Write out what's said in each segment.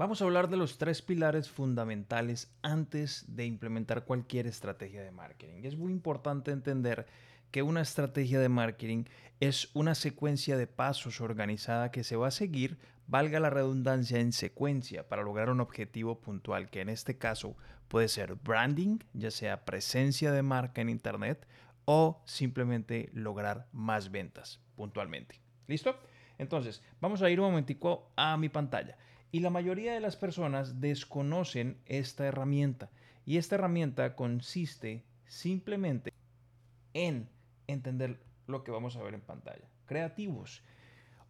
Vamos a hablar de los tres pilares fundamentales antes de implementar cualquier estrategia de marketing. Es muy importante entender que una estrategia de marketing es una secuencia de pasos organizada que se va a seguir, valga la redundancia, en secuencia para lograr un objetivo puntual, que en este caso puede ser branding, ya sea presencia de marca en Internet, o simplemente lograr más ventas puntualmente. ¿Listo? Entonces, vamos a ir un momentico a mi pantalla. Y la mayoría de las personas desconocen esta herramienta. Y esta herramienta consiste simplemente en entender lo que vamos a ver en pantalla. Creativos.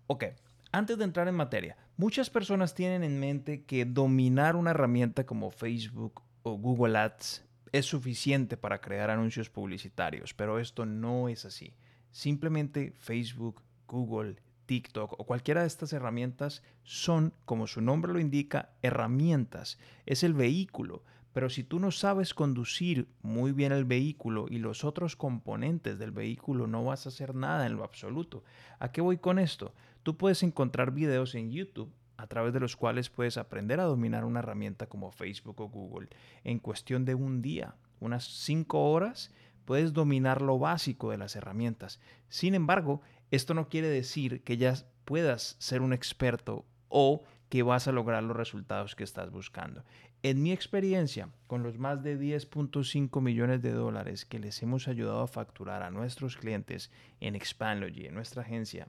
Ok, antes de entrar en materia, muchas personas tienen en mente que dominar una herramienta como Facebook o Google Ads es suficiente para crear anuncios publicitarios, pero esto no es así. Simplemente Facebook, Google TikTok o cualquiera de estas herramientas son, como su nombre lo indica, herramientas. Es el vehículo. Pero si tú no sabes conducir muy bien el vehículo y los otros componentes del vehículo, no vas a hacer nada en lo absoluto. ¿A qué voy con esto? Tú puedes encontrar videos en YouTube a través de los cuales puedes aprender a dominar una herramienta como Facebook o Google en cuestión de un día, unas cinco horas, puedes dominar lo básico de las herramientas. Sin embargo, esto no quiere decir que ya puedas ser un experto o que vas a lograr los resultados que estás buscando. En mi experiencia, con los más de 10.5 millones de dólares que les hemos ayudado a facturar a nuestros clientes en Expandlogy, en nuestra agencia,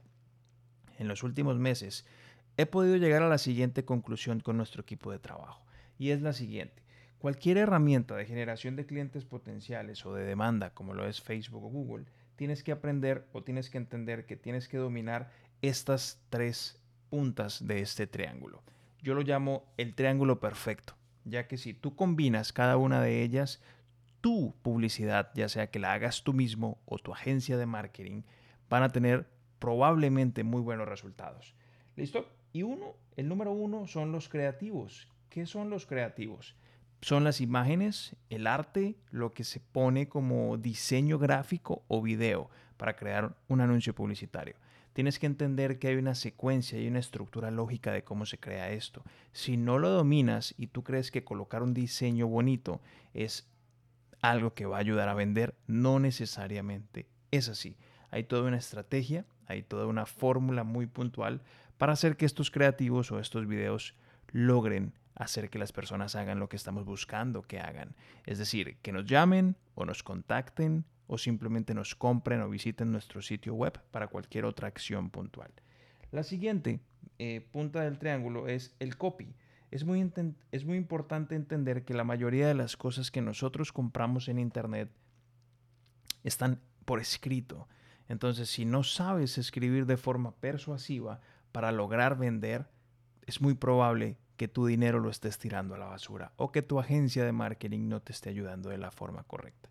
en los últimos meses, he podido llegar a la siguiente conclusión con nuestro equipo de trabajo. Y es la siguiente. Cualquier herramienta de generación de clientes potenciales o de demanda, como lo es Facebook o Google, tienes que aprender o tienes que entender que tienes que dominar estas tres puntas de este triángulo. Yo lo llamo el triángulo perfecto, ya que si tú combinas cada una de ellas, tu publicidad, ya sea que la hagas tú mismo o tu agencia de marketing, van a tener probablemente muy buenos resultados. ¿Listo? Y uno, el número uno son los creativos. ¿Qué son los creativos? Son las imágenes, el arte, lo que se pone como diseño gráfico o video para crear un anuncio publicitario. Tienes que entender que hay una secuencia y una estructura lógica de cómo se crea esto. Si no lo dominas y tú crees que colocar un diseño bonito es algo que va a ayudar a vender, no necesariamente es así. Hay toda una estrategia, hay toda una fórmula muy puntual para hacer que estos creativos o estos videos logren hacer que las personas hagan lo que estamos buscando que hagan. Es decir, que nos llamen o nos contacten o simplemente nos compren o visiten nuestro sitio web para cualquier otra acción puntual. La siguiente eh, punta del triángulo es el copy. Es muy, es muy importante entender que la mayoría de las cosas que nosotros compramos en Internet están por escrito. Entonces, si no sabes escribir de forma persuasiva para lograr vender, es muy probable que tu dinero lo estés tirando a la basura o que tu agencia de marketing no te esté ayudando de la forma correcta.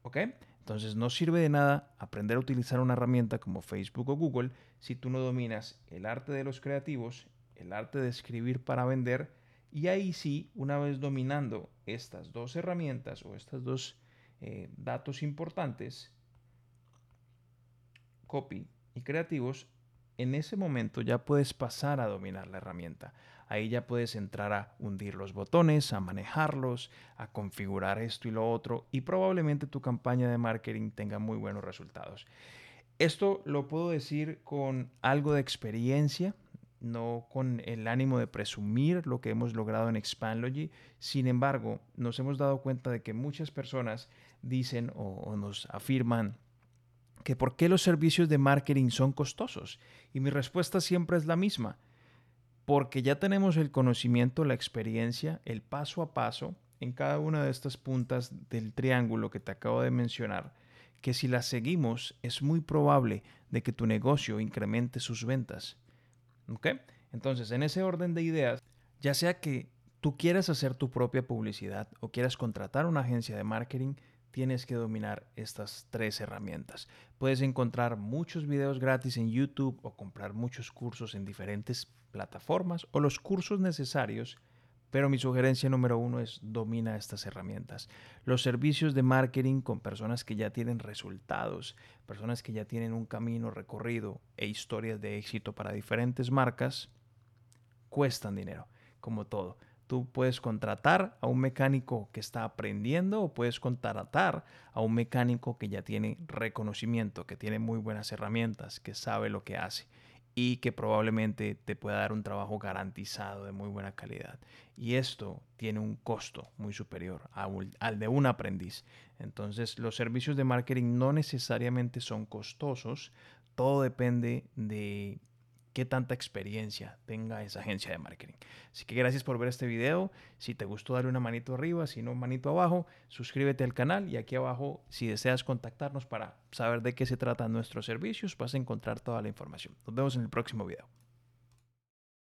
¿Ok? Entonces no sirve de nada aprender a utilizar una herramienta como Facebook o Google si tú no dominas el arte de los creativos, el arte de escribir para vender y ahí sí, una vez dominando estas dos herramientas o estos dos eh, datos importantes, copy y creativos, en ese momento ya puedes pasar a dominar la herramienta. Ahí ya puedes entrar a hundir los botones, a manejarlos, a configurar esto y lo otro y probablemente tu campaña de marketing tenga muy buenos resultados. Esto lo puedo decir con algo de experiencia, no con el ánimo de presumir lo que hemos logrado en Expandlogy. Sin embargo, nos hemos dado cuenta de que muchas personas dicen o, nos afirman que por qué los servicios de marketing son costosos. Y mi respuesta siempre es la misma porque ya tenemos el conocimiento, la experiencia, el paso a paso en cada una de estas puntas del triángulo que te acabo de mencionar, que si las seguimos es muy probable de que tu negocio incremente sus ventas. ¿Ok? Entonces, en ese orden de ideas, ya sea que tú quieras hacer tu propia publicidad o quieras contratar una agencia de marketing, tienes que dominar estas tres herramientas. Puedes encontrar muchos videos gratis en YouTube o comprar muchos cursos en diferentes plataformas o los cursos necesarios, pero mi sugerencia número uno es domina estas herramientas. Los servicios de marketing con personas que ya tienen resultados, personas que ya tienen un camino recorrido e historias de éxito para diferentes marcas, cuestan dinero como todo. Tú puedes contratar a un mecánico que está aprendiendo o puedes contratar a un mecánico que ya tiene reconocimiento, que tiene muy buenas herramientas, que sabe lo que hace y que probablemente te pueda dar un trabajo garantizado de muy buena calidad. Y esto tiene un costo muy superior al de un aprendiz. Entonces los servicios de marketing no necesariamente son costosos, todo depende de qué tanta experiencia tenga esa agencia de marketing. Así que gracias por ver este video. Si te gustó, dale una manito arriba, si no, manito abajo. Suscríbete al canal y aquí abajo, si deseas contactarnos para saber de qué se tratan nuestros servicios, vas a encontrar toda la información. Nos vemos en el próximo video.